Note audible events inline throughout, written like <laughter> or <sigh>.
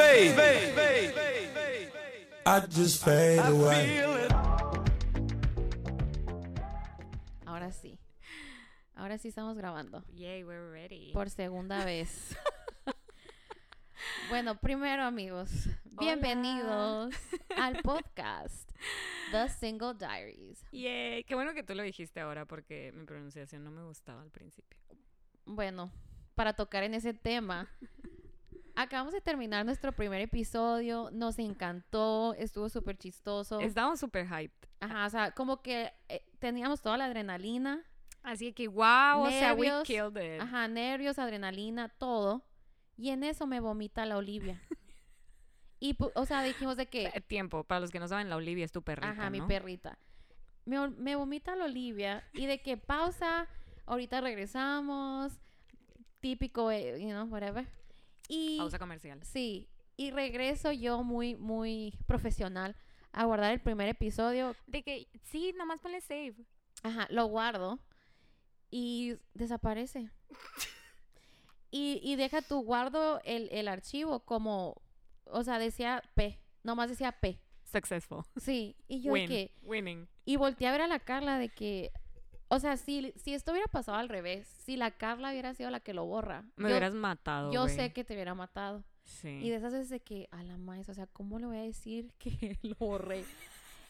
fade. I just fade away. Ahora sí. Ahora sí estamos grabando. Yay, we're ready. Por segunda vez. <laughs> bueno, primero amigos, bienvenidos al podcast The Single Diaries. Yay, qué bueno que tú lo dijiste ahora porque mi pronunciación no me gustaba al principio. Bueno, para tocar en ese tema, acabamos de terminar nuestro primer episodio, nos encantó, estuvo súper chistoso. Estábamos súper hyped. Ajá, o sea, como que eh, teníamos toda la adrenalina. Así que, wow, o sea, we Nervios. killed it. Ajá, nervios, adrenalina, todo. Y en eso me vomita la Olivia. <laughs> y, o sea, dijimos de que... Tiempo, para los que no saben, la Olivia es tu perrita, Ajá, mi perrita. Me, me vomita la Olivia y de que pausa, ahorita regresamos, típico, eh, you know, whatever. Y Pausa comercial. sí, y regreso yo muy, muy profesional a guardar el primer episodio. De que, sí, nomás ponle save. Ajá, lo guardo y desaparece. <laughs> y, y deja tu guardo el, el archivo como, o sea, decía P, nomás decía P. Successful. Sí, y yo Win. que, Winning. y volteé a ver a la Carla de que, o sea, si, si esto hubiera pasado al revés, si la Carla hubiera sido la que lo borra, Me yo, hubieras matado, yo sé que te hubiera matado. Sí. Y de esas veces de que, a la maíz, o sea, ¿cómo le voy a decir que <laughs> lo borré?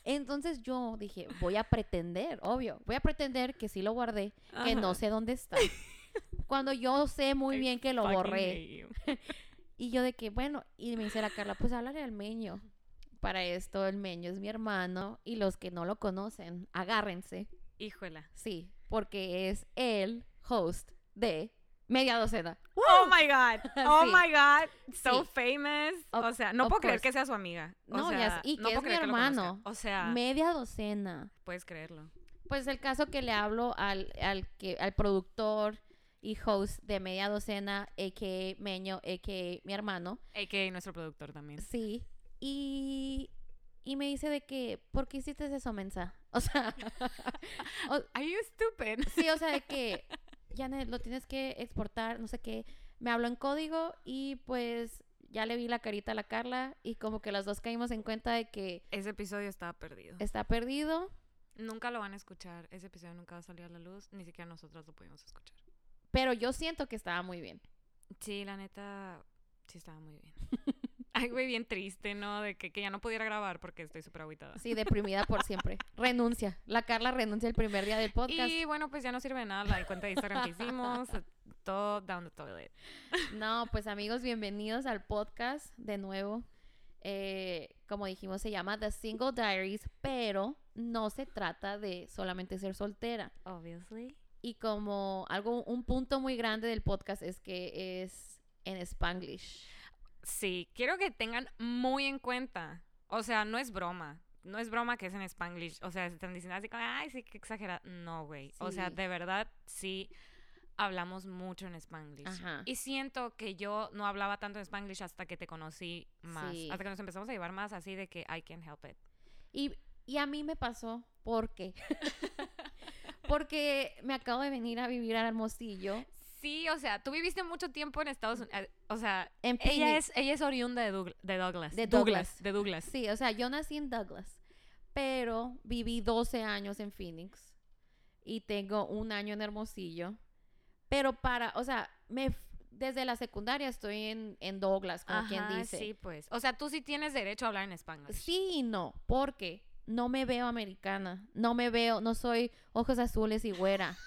Entonces yo dije, voy a pretender, obvio, voy a pretender que sí lo guardé, que no sé dónde está. <laughs> Cuando yo sé muy I bien que lo borré. <laughs> Y yo de que, bueno, y me dice la Carla, pues háblale al meño. Para esto, el meño es mi hermano y los que no lo conocen, agárrense. Híjola. Sí, porque es el host de Media Docena. Oh my God. <laughs> Oh Sí. my God. So Sí. famous. O sea, no puedo creer que sea su amiga. O No, sea, sé, y que puedo es mi hermano. O sea, Media Docena. puedes creerlo. Pues el caso que le hablo al, al, que, al productor y host de Media Docena, a.k.a. Meño, a.k.a. mi hermano. A.K.A. nuestro productor también. Sí. Y, y me dice de que, ¿por qué hiciste eso, mensa? <laughs> O sea, o- Are you stupid? sí, o sea, de <laughs> que, Janet, lo tienes que exportar, no sé qué. Me habló en código y pues ya le vi la carita a la Carla y como que las dos caímos en cuenta de que Ese episodio estaba perdido. está perdido, Nunca lo van a escuchar. Ese episodio nunca va a salir a la luz. Ni siquiera nosotros lo pudimos escuchar. pero yo siento que estaba muy bien. Sí, la neta, sí estaba muy bien. <laughs> Ay, güey, bien triste, ¿no? De que, que ya no pudiera grabar porque estoy súper aguitada. Sí, deprimida por siempre. <laughs> Renuncia. La Carla renuncia el primer día del podcast. Y bueno, pues ya no sirve de nada la cuenta de Instagram que hicimos. <laughs> Todo down the toilet. No, pues amigos, bienvenidos al podcast de nuevo. Eh, como dijimos, se llama The Single Diaries, pero no se trata de solamente ser soltera. Obviously. Y como algo, un punto muy grande del podcast es que es en Spanglish. Sí, quiero que tengan muy en cuenta. O sea, no es broma. No es broma que es en Spanglish. O sea, están diciendo así como, ay, sí, que exagera. No, güey. O sea, de verdad, sí hablamos mucho en Spanglish. Ajá. Y siento que yo no hablaba tanto en Spanglish hasta que te conocí más. Sí. Hasta que nos empezamos a llevar más así de que I can't help it. Y, y a mí me pasó porque <laughs> porque me acabo de venir a vivir a Hermosillo. Sí, o sea, tú viviste mucho tiempo en Estados Unidos. O sea, En ella es, ella es oriunda de, Doug- de Douglas. De Douglas. Douglas. De Douglas. Sí, o sea, yo nací en Douglas, pero viví 12 años en Phoenix y tengo un año en Hermosillo. Pero para, o sea, me desde la secundaria estoy en, en Douglas, como quien dice. Sí, pues. O sea, tú sí tienes derecho a hablar en Spanglish. Sí y no, porque no me veo americana, no me veo, no soy ojos azules y güera. <laughs>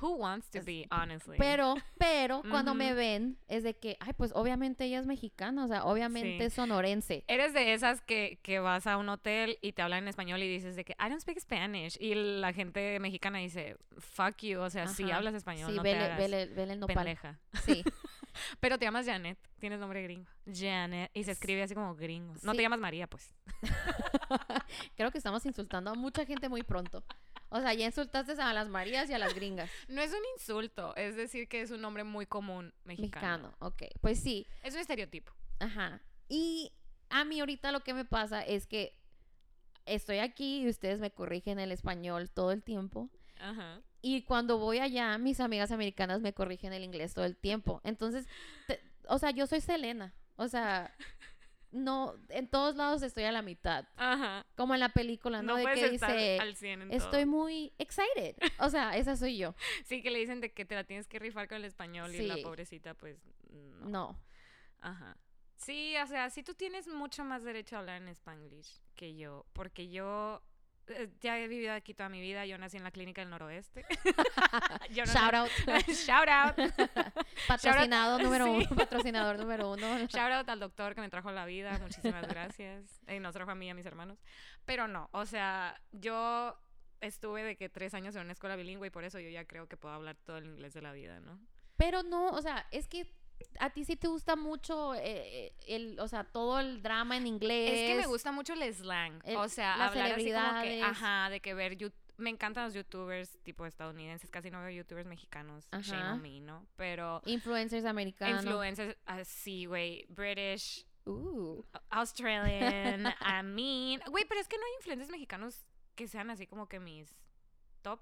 Who wants to be, honestly? Pero, pero cuando me ven es de que, ay, pues obviamente ella es mexicana, o sea, obviamente Sí. es sonorense. Eres de esas que, que vas a un hotel y te hablan en español y dices de que I don't speak Spanish. Y la gente mexicana dice, fuck you. O sea, si Ajá. hablas español, Sí, no vele, te hagas vele, vele el nopal. pendeja. Sí. <laughs> Pero te llamas Janet. Tienes nombre gringo. Janet. Y se escribe así como gringo. No Sí. te llamas María, pues. <laughs> Creo que estamos insultando a mucha gente muy pronto. O sea, ya insultaste a las Marías y a las gringas. <laughs> No es un insulto. Es decir que es un nombre muy común mexicano. Mexicano, ok. Pues sí, Es un estereotipo. ajá. Y a mí ahorita lo que me pasa es que estoy aquí y ustedes me corrigen el español todo el tiempo. Ajá. Y cuando voy allá, mis amigas americanas me corrigen el inglés todo el tiempo. Entonces, te- o sea, yo soy Selena. O sea, <laughs> no, en todos lados estoy a la mitad. Ajá. Como en la película, ¿no? No de que dice, al 100 en estoy todo. muy excited. O sea, esa soy yo. <laughs> Sí, que le dicen de que te la tienes que rifar con el español y la pobrecita, pues, no. No. Ajá. Sí, o sea, sí tú tienes mucho más derecho a hablar en spanglish que yo, porque yo ya he vivido aquí toda mi vida, yo nací en la clínica del noroeste. <laughs> Yo no sé- <laughs> Shout out. <laughs> Shout out. Patrocinado número sí. uno. Patrocinador número uno. Shout out al doctor que me trajo la vida, muchísimas gracias. Y nos trajo a mí y a mis hermanos. Pero no, o sea, yo estuve de que tres años en una escuela bilingüe y por eso yo ya creo que puedo hablar todo el inglés de la vida, ¿no? Pero no, o sea, es que a ti sí te gusta mucho eh, el, o sea, todo el drama en inglés. Es que me gusta mucho el slang. el- o sea, las hablar así como que, ajá, de que ver you- me encantan los youtubers tipo estadounidenses, casi no veo youtubers mexicanos, shame Ajá. on me, ¿no? Pero Influencers americanos. influencers así, güey, British, Uh, Australian, I mean, güey, pero es que no hay influencers mexicanos que sean así como que mis top.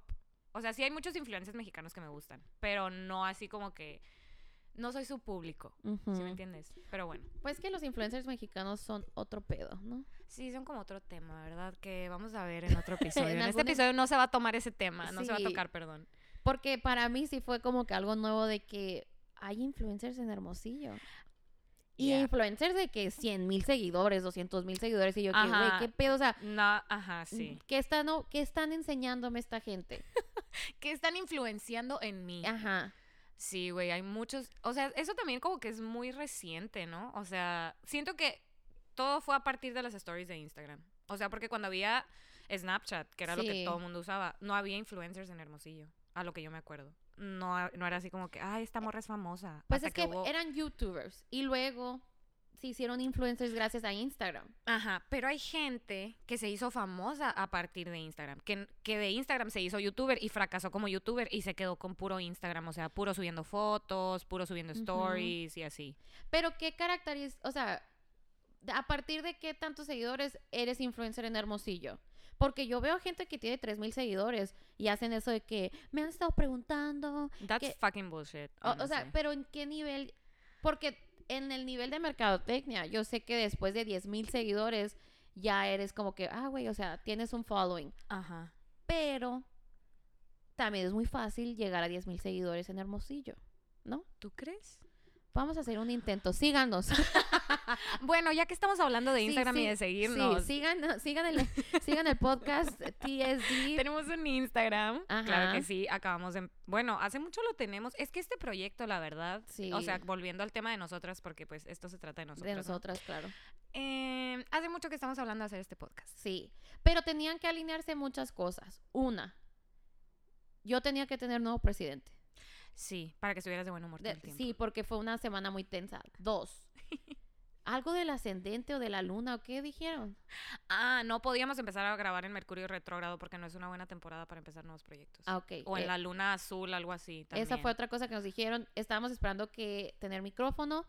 O sea, sí hay muchos influencers mexicanos que me gustan, pero no así como que no soy su público. ¿Sí ujú. me entiendes? Pero bueno. Pues que los influencers mexicanos son otro pedo, ¿no? Sí, son como otro tema, ¿verdad? Que vamos a ver en otro <laughs> episodio. En en, este episodio no se va a tomar ese tema, no se va a Sí. tocar, perdón. Porque para mí sí fue como que algo nuevo de que hay influencers en Hermosillo. Y Yeah. influencers de que 100 mil seguidores, 200 mil seguidores. Y yo, que, güey. ¿qué pedo? O sea, No, ajá, sí. ¿qué, están, ¿qué están enseñándome esta gente? <laughs> Que están influenciando en mí. Ajá. Sí, güey, hay muchos. O sea, eso también como que es muy reciente, ¿no? O sea, siento que todo fue a partir de las stories de Instagram. O sea, porque cuando había Snapchat, que era lo que todo el mundo usaba, no había influencers en Hermosillo, a lo que yo me acuerdo. No, no era así como que, ay, esta morra es famosa. Pues Hasta es que, hubo- eran youtubers. Y luego se hicieron influencers gracias a Instagram. Ajá, pero hay gente que se hizo famosa a partir de Instagram, que, que de Instagram se hizo youtuber y fracasó como youtuber y se quedó con puro Instagram, o sea, puro subiendo fotos, puro subiendo stories y así. Pero qué características, o sea, a partir de qué tantos seguidores eres influencer en Hermosillo. Porque yo veo gente que tiene 3000 seguidores y hacen eso de que me han estado preguntando. That's que- fucking bullshit. O, o sea, pero ¿en qué nivel? Porque en el nivel de mercadotecnia, yo sé que después de 10.000 seguidores ya eres como que, ah, güey, o sea, tienes un following. Ajá. Pero también es muy fácil llegar a 10.000 seguidores en Hermosillo, ¿no? ¿Tú crees? Vamos a hacer un intento. Síganos. <laughs> Bueno, ya que estamos hablando de Sí, Instagram y de seguirnos, Sí, sigan, sigan, el, sigan el podcast TSD. tenemos un Instagram. Claro que sí, acabamos de... Bueno, hace mucho lo tenemos. Es que este proyecto, la verdad, Sí. o sea, volviendo al tema de nosotras, porque pues esto se trata de nosotras. de ¿no? nosotras, claro. Eh, hace mucho que estamos hablando de hacer este podcast. Sí. Pero tenían que alinearse muchas cosas. Una, yo tenía que tener nuevo presidente. Sí, para que estuvieras de buen humor todo el tiempo. sí, porque fue una semana muy tensa. Dos, <laughs> algo del ascendente o de la luna, ¿o qué dijeron? Ah, no podíamos empezar a grabar en Mercurio retrógrado porque no es una buena temporada para empezar nuevos proyectos. Ah, ok. o en Eh, la luna azul, algo así. Esa fue también. otra cosa que nos dijeron. Estábamos esperando que tener micrófono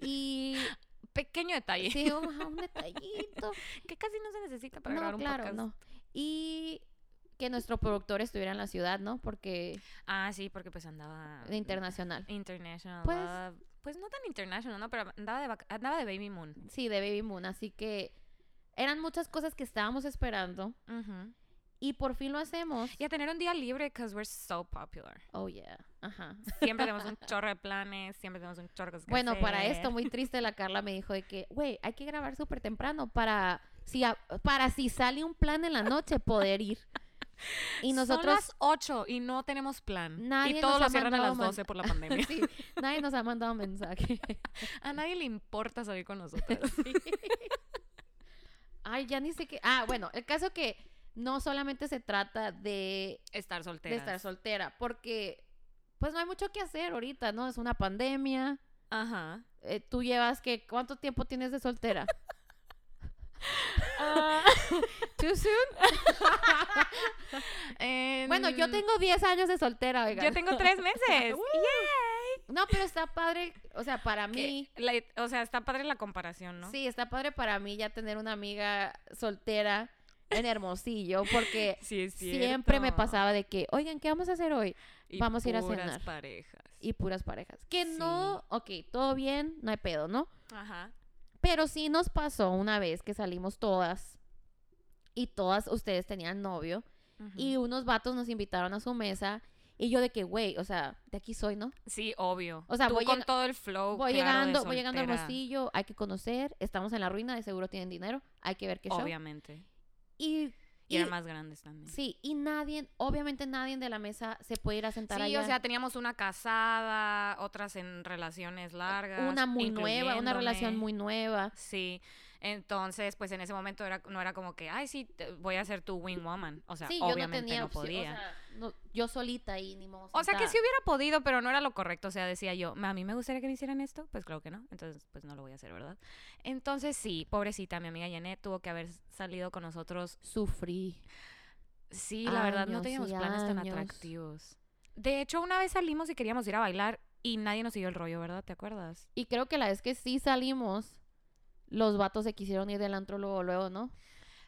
y <laughs> Pequeño detalle. sí, un, un detallito. <laughs> que casi no se necesita para no, grabar un claro, podcast. no. Y que nuestro productor estuviera en la ciudad, ¿no? Porque Ah, sí, porque pues andaba... internacional. International. Pues- Pues, no tan international, ¿no? Pero andaba de, andaba de Baby Moon. Sí, de Baby Moon. Así que eran muchas cosas que estábamos esperando Ujú. y por fin lo hacemos. Y a tener un día libre because we're so popular. Oh, yeah. Ajá. Siempre tenemos un <laughs> chorro de planes, siempre tenemos un chorro de Bueno, para esto, muy triste, la Carla me dijo de que, güey, hay que grabar súper temprano para si, a- para si sale un plan en la noche poder ir. <laughs> Y Son nosotros, las 8 y no tenemos plan. Nadie y todos lo cierran a las man- 12 por la <laughs> pandemia. sí, nadie nos ha mandado mensaje. <laughs> A nadie le importa salir con nosotros. <laughs> Ay, ya ni sé qué. Ah, bueno, el caso que no solamente se trata de, Estar de soltera. estar soltera, porque pues no hay mucho que hacer ahorita, ¿no? Es una pandemia. Ajá. Eh, Tú llevas que, ¿cuánto tiempo tienes de soltera? Ah, <laughs> ¿Too soon? <laughs> en- Bueno, yo tengo 10 años de soltera, oigan. Yo tengo tres meses. <laughs> No, pero está padre, o sea, para mí, la- o sea, está padre la comparación, ¿no? sí, está padre para mí ya tener una amiga soltera en Hermosillo, porque Sí, siempre me pasaba de que, oigan, ¿qué vamos a hacer hoy? Y Vamos a ir a puras cenar. parejas. y puras parejas. Que no, ok, todo bien, no hay pedo, ¿no? Ajá. Pero sí nos pasó una vez que salimos todas y todas ustedes tenían novio y unos vatos nos invitaron a su mesa y yo de que, güey, o sea, de aquí soy, ¿no? Sí, obvio. O sea, Tú voy con todo el flow. Voy claro, llegando, voy llegando al Hermosillo, hay que conocer, estamos en la ruina, de seguro tienen dinero, hay que ver qué show. Obviamente. Y, Y y- eran más grandes también. sí, y nadie, obviamente nadie de la mesa se puede ir a sentar Sí, allá. o sea, teníamos una casada, otras en relaciones largas. una muy nueva, una relación muy nueva. Sí. Entonces, pues en ese momento era, no era como que, ay, sí, te- voy a ser tu wing woman. O sea, sí, yo no obviamente tenía no podía. O sea, no- yo solita ahí, ni modo. O sea que sí hubiera podido, pero no era lo correcto. O sea, decía yo, a mí me gustaría que me hicieran esto. Pues claro que no. Entonces, pues no lo voy a hacer, ¿verdad? Entonces, sí, pobrecita, mi amiga Janet tuvo que haber salido con nosotros. Sufrí. Sí, la verdad, no teníamos planes tan atractivos. De hecho, una vez salimos y queríamos ir a bailar y nadie nos siguió el rollo, ¿verdad? ¿Te acuerdas? Y creo que la vez que sí salimos, los vatos se quisieron ir del antro luego, luego, ¿no?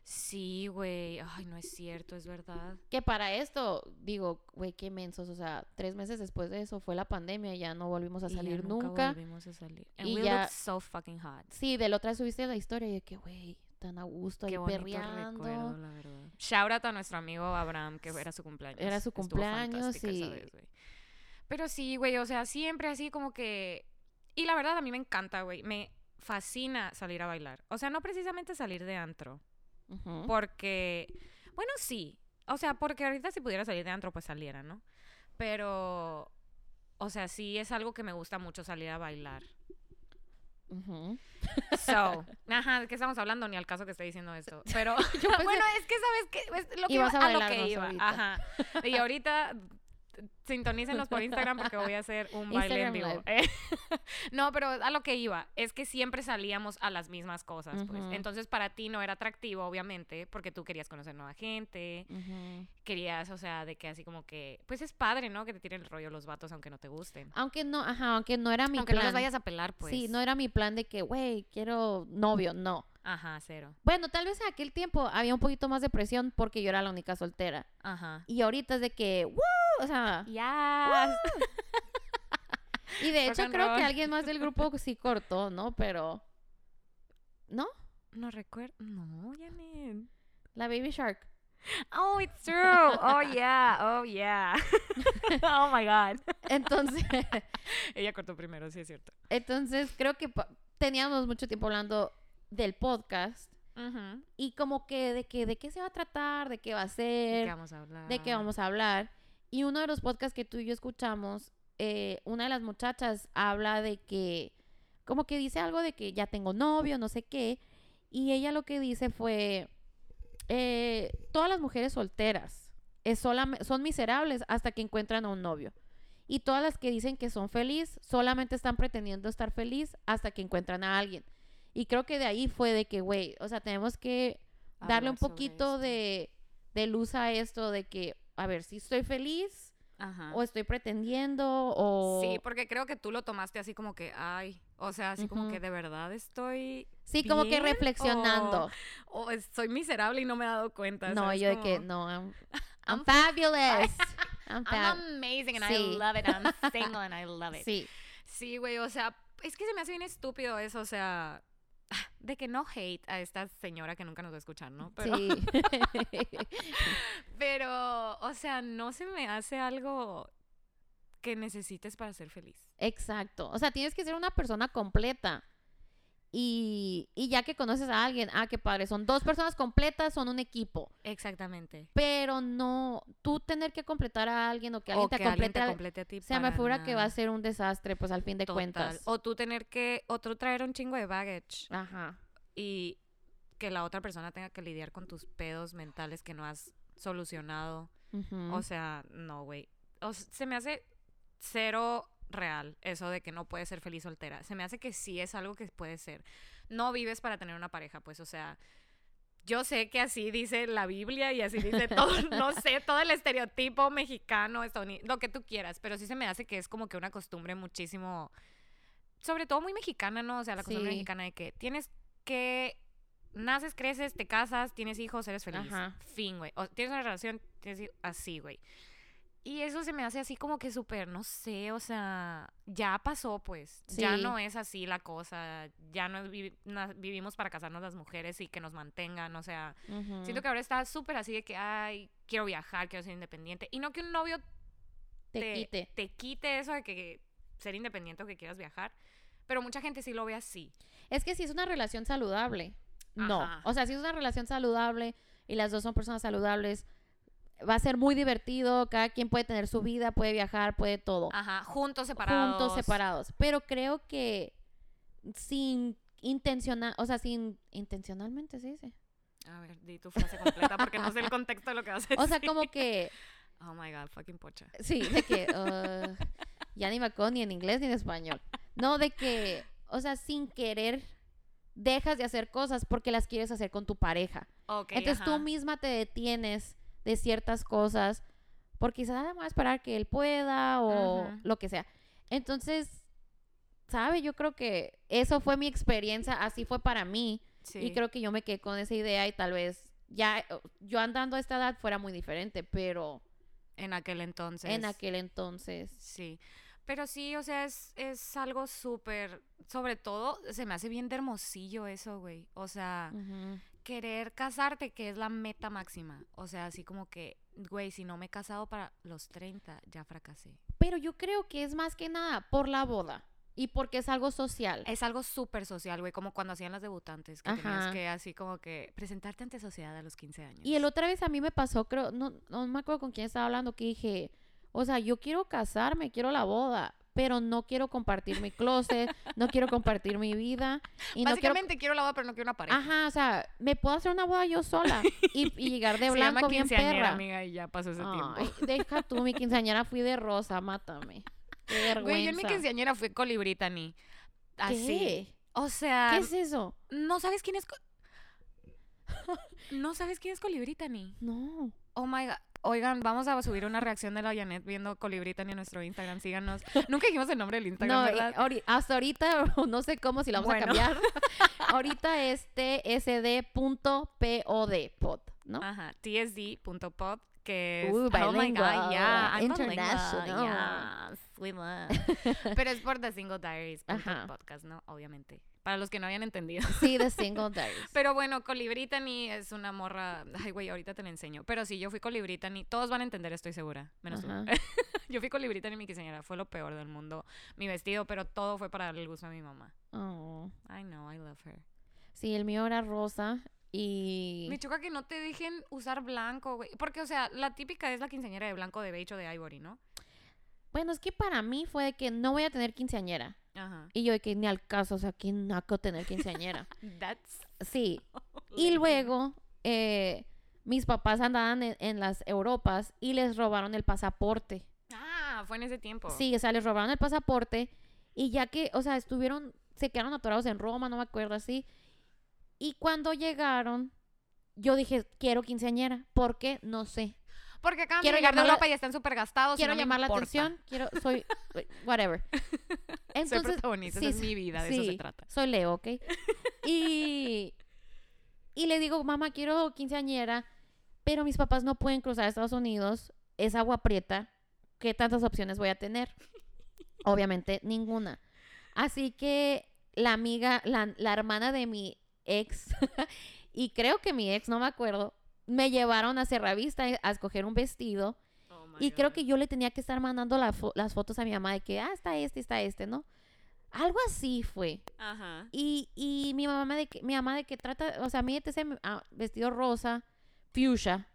Sí, güey. Ay, no es cierto, es verdad. Que para esto, digo, güey, qué mensos. O sea, tres meses después de eso fue la pandemia y ya no volvimos a Y ya salir nunca. volvimos a salir. And Y we ya- so fucking hot. Sí, del vez subiste la historia y yo que, güey, tan a gusto ahí Qué bonito perreando. recuerdo, la verdad. Shout out a nuestro amigo Abraham, que era su cumpleaños. Era su cumpleaños vez, güey. Pero sí, güey, o sea, siempre así como que... Y la verdad, a mí me encanta, güey. Me fascina salir a bailar. O sea, no precisamente salir de antro. Porque... Bueno, sí. O sea, porque ahorita si pudiera salir de antro, pues saliera, ¿no? Pero... O sea, sí es algo que me gusta mucho salir a bailar. So, <laughs> ajá, ¿de qué estamos hablando? Ni al caso que esté diciendo esto. <laughs> Pero, pensé- <laughs> bueno, es que sabes que es lo que iba- a a, lo que iba. ahorita. Ajá. Y ahorita sintonícenos por Instagram porque voy a hacer un <laughs> baile en vivo. <laughs> no, pero a lo que iba es que siempre salíamos a las mismas cosas, pues. Entonces, para ti no era atractivo, obviamente, porque tú querías conocer nueva gente, querías, o sea, de que así como que, pues es padre, ¿no? Que te tiren el rollo los vatos aunque no te gusten. Aunque no, ajá, aunque no era mi aunque no plan. los vayas a pelar, pues. Sí, no era mi plan de que, güey, quiero novio, no. Ajá, cero. Bueno, tal vez en aquel tiempo había un poquito más de presión porque yo era la única soltera. Ajá. Y ahorita es de que, ¡woo! O sea, <laughs> Ya. <laughs> y de hecho creo que alguien más del grupo sí cortó, ¿no? Pero, ¿no? No recuerdo. No, Janet. La Baby Shark. Oh, it's true. Oh, yeah. Oh, yeah. <laughs> oh, my God. Entonces, Ella cortó primero, sí es cierto. entonces creo que teníamos mucho tiempo hablando del podcast y como que de que de qué se va a tratar, de qué va a ¿De ser, qué vamos a hablar? de qué vamos a hablar. Y uno de los podcasts que tú y yo escuchamos, eh, una de las muchachas habla de que, como que dice algo de que ya tengo novio, no sé qué. Y ella lo que dice fue, eh, todas las mujeres solteras es solame- son miserables hasta que encuentran a un novio. Y todas las que dicen que son feliz solamente están pretendiendo estar feliz hasta que encuentran a alguien. Y creo que de ahí fue de que, güey, o sea, tenemos que darle un Hablar poquito de, de luz a esto, de que, a ver, si estoy feliz Ajá. o estoy pretendiendo o... Sí, porque creo que tú lo tomaste así como que, ay, o sea, así como que de verdad estoy, Sí, como que reflexionando. o soy miserable y no me he dado cuenta. No, ¿sabes? yo de que, no, I'm, <laughs> I'm I'm fabulous. <laughs> I'm amazing and Sí. I love it. I'm single and I love it. <laughs> Sí, Sí, güey, o sea, es que se me hace bien estúpido eso, o sea, de que no hate a esta señora que nunca nos va a escuchar, ¿no? Pero, sí. <laughs> pero, o sea, no se me hace algo que necesites para ser feliz. Exacto. O sea, tienes que ser una persona completa. Y, y ya que conoces a alguien, ah, qué padre, son dos personas completas, son un equipo. Exactamente. Pero no, tú tener que completar a alguien o que alguien o te que alguien complete, te a- complete a ti. se me figura que va a ser un desastre, pues al fin de Total. cuentas. O tú tener que, o tú traer un chingo de baggage Ajá. y que la otra persona tenga que lidiar con tus pedos mentales que no has solucionado. Ujú. O sea, no, güey. O s- se me hace cero real eso de que no puedes ser feliz soltera. Se me hace que sí es algo que puede ser. No vives para tener una pareja, pues, o sea, yo sé que así dice la Biblia y así dice todo, <laughs> no sé, todo el estereotipo mexicano, estadounidense, lo que tú quieras, pero sí se me hace que es como que una costumbre muchísimo, sobre todo muy mexicana, ¿no? O sea, la costumbre Sí. mexicana de que tienes que, naces, creces, te casas, tienes hijos, eres feliz. Ajá. Fin, güey. O tienes una relación, tienes así, güey. Y eso se me hace así como que súper, no sé, o sea, ya pasó pues. Ya no es así la cosa. Ya no es vivi- na- vivimos para casarnos las mujeres y que nos mantengan. O sea, siento que ahora está súper así de que, ay, quiero viajar, quiero ser independiente. Y no que un novio te, te, quite. te quite eso de que ser independiente o que quieras viajar. Pero mucha gente sí lo ve así. Es que si es una relación saludable, no. O sea, si es una relación saludable y las dos son personas saludables, va a ser muy divertido. Cada quien puede tener su vida, puede viajar, puede todo. Ajá, juntos, separados. Juntos, separados. Pero creo que sin intencional, o sea, sin intencionalmente se dice. A ver, di tu frase completa porque no sé el contexto de lo que vas a decir. <laughs> O sea, como que, <laughs> Oh my god, fucking pocha. sí, de que uh, ya ni me acuerdo ni en inglés ni en español. No, de que, o sea, sin querer dejas de hacer cosas porque las quieres hacer con tu pareja. Ok, Entonces tú misma te detienes de ciertas cosas porque quizás "Ah, voy a esperar que él pueda o lo que sea. Entonces, ¿sabe? Yo creo que eso fue mi experiencia, así fue para mí Sí. y creo que yo me quedé con esa idea y tal vez ya eh, yo andando a esta edad fuera muy diferente, pero En aquel entonces. en aquel entonces Sí. Pero sí, o sea, es, es algo súper. Sobre todo, se me hace bien de hermosillo eso, güey. O sea, querer casarte, que es la meta máxima. O sea, así como que, güey, si no me he casado para los 30, ya fracasé. pero yo creo que es más que nada por la boda y porque es algo social. Es algo súper social, güey, como cuando hacían las debutantes, que tenías que así como que presentarte ante sociedad a los 15 años. Y el otra vez a mí me pasó, creo, no, no me acuerdo con quién estaba hablando, que dije, o sea, yo quiero casarme, quiero la boda, pero no quiero compartir mi closet, no quiero compartir mi vida. Y no quiero... Básicamente quiero la boda, pero no quiero una pareja. Ajá, o sea, me puedo hacer una boda yo sola y, y <laughs> llegar de Se llama blanco bien perra. amiga, y ya pasó ese Ay, tiempo. <laughs> deja tú, mi quinceañera fui de rosa, mátame. Qué vergüenza. Güey, yo en mi quinceañera fui Colibrí Tani. Así. ¿Qué? O sea, ¿Qué es eso? ¿no sabes quién es? Co- <laughs> ¿No sabes quién es Colibrí Tani? No. Oh my god. Oigan, vamos a subir una reacción de la Janet viendo Colibrí en nuestro Instagram. Síganos. <laughs> Nunca dijimos el nombre del Instagram, No, ¿verdad? ahori- hasta ahorita, <laughs> no sé cómo, si la vamos Bueno. a cambiar. <laughs> ahorita es tsd.pod, pod, ¿no? Ajá, tsd.pod, que es... Uh, oh my god, yeah, I'm international. we love. Pero es por The Single Diaries Ajá. podcast, ¿no? Obviamente. Para los que no habían entendido. Sí, The <laughs> Single Diaries. Pero bueno, Colibrí Tani es una morra. Ay, güey, ahorita te la enseño. Pero sí, yo fui Colibrí Tani. Todos van a entender, estoy segura. Menos tú. Ajá. <laughs> yo fui Colibrí Tani, mi quinceañera. Fue lo peor del mundo. Mi vestido, pero todo fue para darle el gusto a mi mamá. Oh. I know, I love her. Sí, el mío era rosa y... Me choca que no te dejen usar blanco, güey. Porque, o sea, la típica es la quinceañera de blanco, de beige o de ivory, ¿no? Bueno, es que para mí fue de que no voy a tener quinceañera. Ajá. Y yo de que ni al caso, o sea, que naco tener quinceañera. <laughs> That's. Sí. <laughs> Y luego, eh, mis papás andaban en, en las Europas y les robaron el pasaporte. Ah, fue en ese tiempo. Sí, o sea, les robaron el pasaporte y ya que, o sea, estuvieron, se quedaron atorados en Roma, no me acuerdo así. Y cuando llegaron, yo dije, quiero quinceañera. ¿Por qué? No sé. Porque acaban Quiero de llegar de la- Europa y están súper gastados. Quiero no llamar la atención, quiero, soy, <laughs> whatever. Soy Entonces, protagonista, sí, esa es mi vida, de eso se trata. Soy Leo, ¿ok? <laughs> Y, y le digo, mamá, quiero quinceañera, pero mis papás no pueden cruzar a Estados Unidos, es agua prieta, ¿qué tantas opciones voy a tener? Obviamente ninguna. Así que la amiga, la, la hermana de mi ex, <laughs> y creo que mi ex, no me acuerdo, me llevaron a Cerravista a escoger un vestido. Oh Y creo que yo le tenía que estar mandando la fo- las fotos a mi mamá de que, ah, está este, está este, ¿no? Algo así fue. Ajá. Y, y mi mamá de que, mi mamá de que trata, o sea, mídete ese ah, vestido rosa, fuchsia.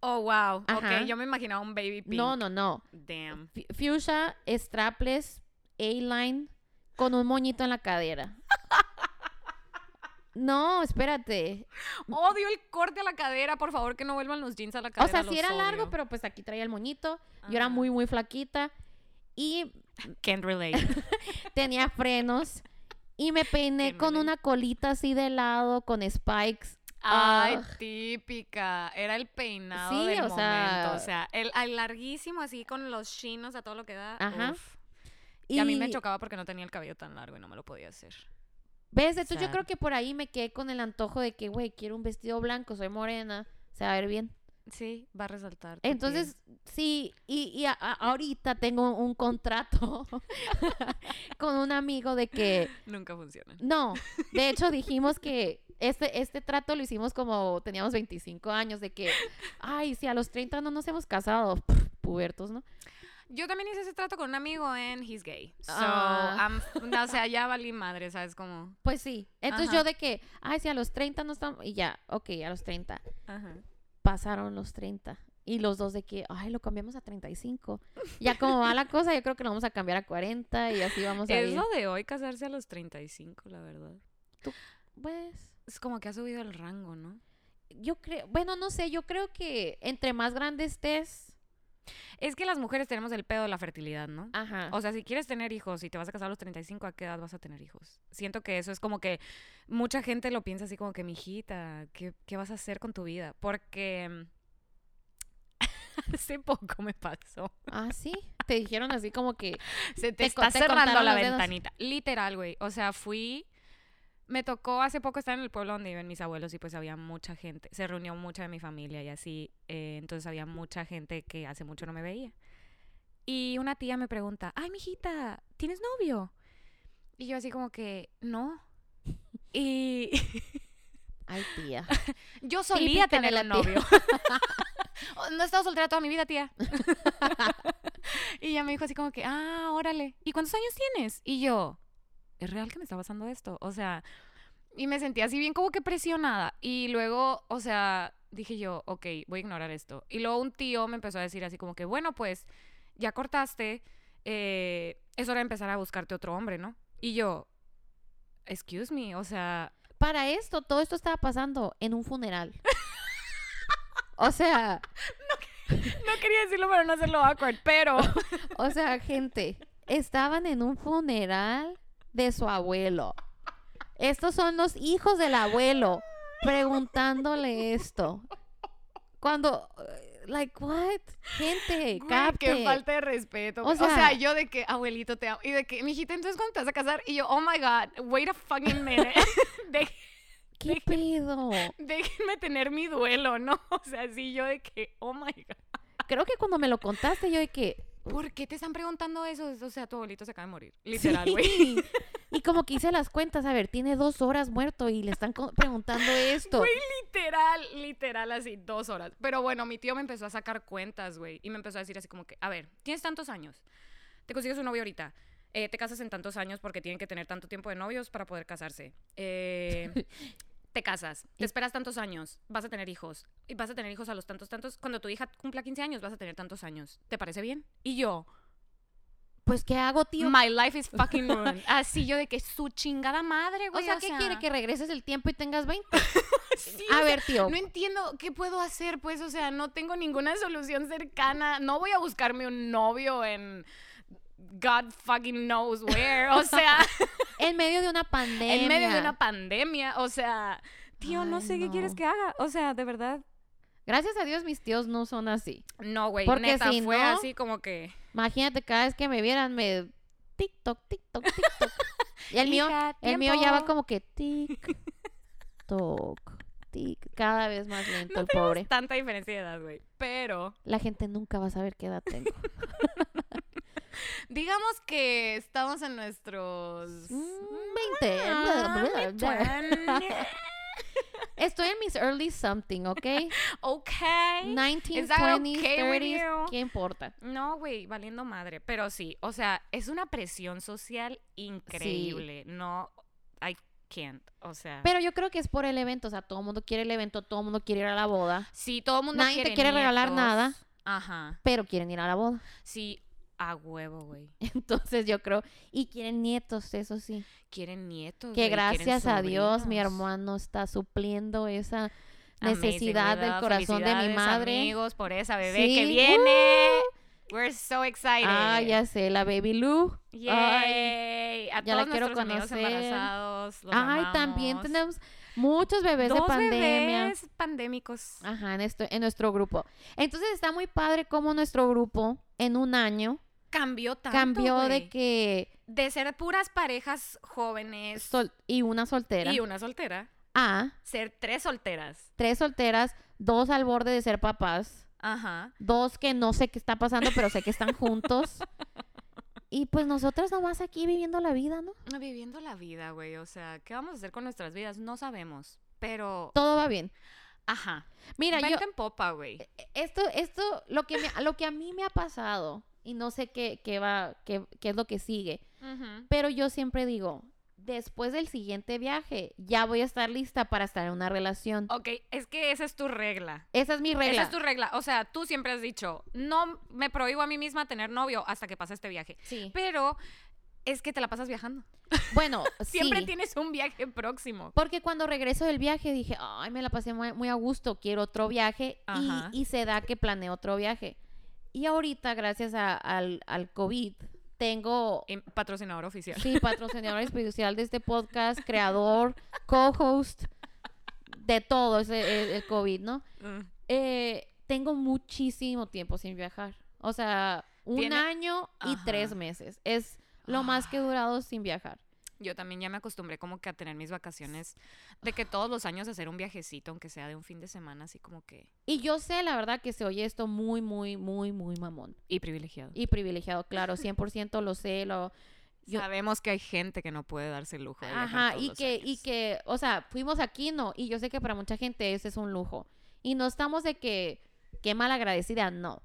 Oh, wow. Ajá. Ok, yo me imaginaba un baby pink. No, no, no. Damn. Fu- Fuchsia, strapless, A-line, con un moñito en la cadera. No, espérate. Odio el corte a la cadera. Por favor, que no vuelvan los jeans a la O cadera. sea, sí era largo, pero pues aquí traía el moñito. Yo era Ajá. muy, muy flaquita. Y Can't relate. <laughs> tenía frenos. Y me peiné con una colita así de lado, con spikes. Ay, Ah. típica. Era el peinado Sí, del o sea- momento. O sea, el, el larguísimo así con los chinos a todo lo que da. Ajá. Uf. Y, a mí me chocaba porque no tenía el cabello tan largo y no me lo podía hacer. ¿Ves? Entonces yo creo que por ahí me quedé con el antojo de que, güey, quiero un vestido blanco, soy morena, se va a ver bien. Sí, va a resaltar. piel. Entonces, sí, y, y a- a- ahorita tengo un contrato <laughs> con un amigo de que, Nunca funciona. no, de hecho <laughs> dijimos que este, este trato lo hicimos como teníamos 25 años, de que, ay, si a los 30 no nos hemos casado, pubertos, ¿no? Yo también hice ese trato con un amigo and he's gay. So, Ah. I'm- no, o sea, ya valí madre, ¿sabes? Como... Pues sí, entonces Ajá. yo de que, ay, si a los 30 no estamos, y ya, ok, a los 30, Ajá. pasaron los 30. Y los dos de que, ay, lo cambiamos a 35. Ya como va la cosa, yo creo que lo vamos a cambiar a 40 y así vamos a Es ir. lo de hoy casarse a los 35, la verdad. Pues, Es como que ha subido el rango, ¿no? yo creo, bueno, no sé, yo creo que entre más grande estés, Es que las mujeres tenemos el pedo de la fertilidad, ¿no? ajá. O sea, si quieres tener hijos y te vas a casar a los 35, ¿a qué edad vas a tener hijos? Siento que eso es como que mucha gente lo piensa así como que, mijita, ¿qué, qué vas a hacer con tu vida? Porque <laughs> hace poco me pasó. ah, sí, te dijeron así como que, Se te, Te está te cerrando la ventanita. Literal, güey. O sea, fui... Me tocó hace poco estar en el pueblo donde viven mis abuelos y pues había mucha gente. Se reunió mucha de mi familia y así. eh, entonces había mucha gente que hace mucho no me veía. Y una tía me pregunta, ay, mijita, ¿tienes novio? Y yo así como que, no. Y <laughs> ay, tía. <laughs> yo solía Típica tener un novio. <laughs> No he estado soltera toda mi vida, tía. y ella me dijo así como que, ah, órale. ¿Y cuántos años tienes? Y yo, ¿es real que me está pasando esto? O sea, y me sentí así bien como que presionada. Y luego, o sea, dije yo, ok, voy a ignorar esto. Y luego un tío me empezó a decir así como que, bueno, pues, ya cortaste, eh, es hora de empezar a buscarte otro hombre, ¿no? Y yo, excuse me, o sea, Para esto, todo esto estaba pasando en un funeral. <laughs> O sea, no quería decirlo para no hacerlo awkward, pero... <laughs> o sea, gente, estaban en un funeral de su abuelo. Estos son los hijos del abuelo preguntándole esto. Cuando, eh, like, what? Gente, Güey, qué falta de respeto. O güey. O sea, sea- yo de que, abuelito, te amo. Y de que, mijita, entonces cuando te vas a casar. Y yo, oh my God, wait a fucking minute. <laughs> <laughs> De- ¿Qué pedo? déjenme tener mi duelo, ¿no? <laughs> O sea, sí, yo de que, oh my God. Creo que cuando me lo contaste, yo de que. ¿Por qué te están preguntando eso? O sea, tu abuelito se acaba de morir. Literal, güey. Sí. <laughs> Y como que hice las cuentas, a ver, tiene dos horas muerto y le están preguntando esto. Güey, literal, literal, así, dos horas. Pero bueno, mi tío me empezó a sacar cuentas, güey. Y me empezó a decir así como que, a ver, tienes tantos años. Te consigues un novio ahorita. eh, te casas en tantos años porque tienen que tener tanto tiempo de novios para poder casarse. Eh, <laughs> te casas, te esperas tantos años, vas a tener hijos. Y vas a tener hijos a los tantos, tantos. Cuando tu hija cumpla 15 años, vas a tener tantos años. ¿Te parece bien? Y yo, Pues, ¿qué hago, tío? my life is fucking <laughs> ruined. Así yo de que su chingada madre, o güey. sea, ¿qué quiere? ¿Que regreses el tiempo y tengas 20? <laughs> Sí, A o ver, tío. No entiendo qué puedo hacer, pues, o sea, no tengo ninguna solución cercana. No voy a buscarme un novio en God fucking knows where. O <laughs> sea, <laughs> En medio de una pandemia. en medio de una pandemia. O sea, tío, no sé qué quieres que haga. O sea, de verdad. Gracias a Dios, mis tíos no son así. No, güey, Porque neta, si fue no- así como que... Imagínate, cada vez que me vieran, me. TikTok, TikTok, TikTok. <laughs> Y el mío, "Hija, el mío ya va tiempo". como que tic, toc, tic. Cada vez más lento, No el pobre. tanta diferencia de edad, güey. Pero, La gente nunca va a saber qué edad tengo. <laughs> digamos que estamos en nuestros... Mm, 20. Ah, mid-twenties. <laughs> Estoy en mis early something, ¿ok? <laughs> ok. 19, Is that 20s, okay with 30s, you? ¿qué importa? No, güey, valiendo madre. Pero sí, o sea, es una presión social increíble. No, I can't. O sea, Pero yo creo que es por el evento, o sea, todo el mundo quiere el evento, todo el mundo quiere ir a la boda, sí, todo el mundo nadie te quiere regalar nada. Ajá. pero quieren ir a la boda. Sí, a huevo, güey. <laughs> Entonces yo creo, y quieren nietos, eso sí. Quieren nietos. Que gracias a Dios mi hermano está supliendo esa Amazing, necesidad del corazón de mi madre. amigos, por esa bebé Sí, que viene. We're so excited. Ah, ya sé, la Baby Lou. Yay. a ya la quiero conocer. embarazados. los Ay, también tenemos muchos bebés Dos de pandemia. bebés pandémicos. Ajá, en, esto, en nuestro grupo. Entonces está muy padre cómo nuestro grupo en un año Cambió tanto. cambió de que de ser puras parejas jóvenes sol- y una soltera y una soltera a Ser tres solteras. tres solteras, dos al borde de ser papás, Ajá. dos que no sé qué está pasando, pero sé que están juntos. <laughs> Y pues nosotras nomás aquí viviendo la vida, ¿no? Viviendo la vida, güey. O sea, ¿qué vamos a hacer con nuestras vidas? No sabemos. Pero, Todo va bien. ajá. Mira, yo, Vente en popa, güey. esto, esto, lo que, me- lo que a mí me ha pasado, y no sé qué, qué va, qué, qué es lo que sigue, pero yo siempre digo, después del siguiente viaje, ya voy a estar lista para estar en una relación. Ok, es que esa es tu regla. Esa es mi regla. Esa es tu regla. O sea, tú siempre has dicho, no me prohíbo a mí misma tener novio hasta que pase este viaje. Sí. Pero es que te la pasas viajando. <laughs> Bueno, <laughs> Siempre sí. tienes un viaje próximo. Porque cuando regreso del viaje dije, ay, me la pasé muy, muy a gusto, quiero otro viaje. Y, y se da que planeo otro viaje. Y ahorita, gracias a- al, al COVID, tengo, Y patrocinador oficial. sí, patrocinador especial de este podcast, creador, co-host, de todo ese, el, el COVID, ¿no? Mm. Eh, tengo muchísimo tiempo sin viajar. O sea, un Tiene- año y Ajá. tres meses. Es lo más que he durado sin viajar. Yo también ya me acostumbré como que a tener mis vacaciones, de que todos los años hacer un viajecito, aunque sea de un fin de semana, así como que... Y yo sé, la verdad, que se oye esto muy, muy, muy, muy mamón. Y privilegiado. Y privilegiado, claro, 100% lo sé, lo... yo- Sabemos que hay gente que no puede darse el lujo de Ajá, y que, y años. que, o sea, fuimos aquí, ¿no? Y yo sé que para mucha gente ese es un lujo. Y no estamos de que, qué mal agradecida, no.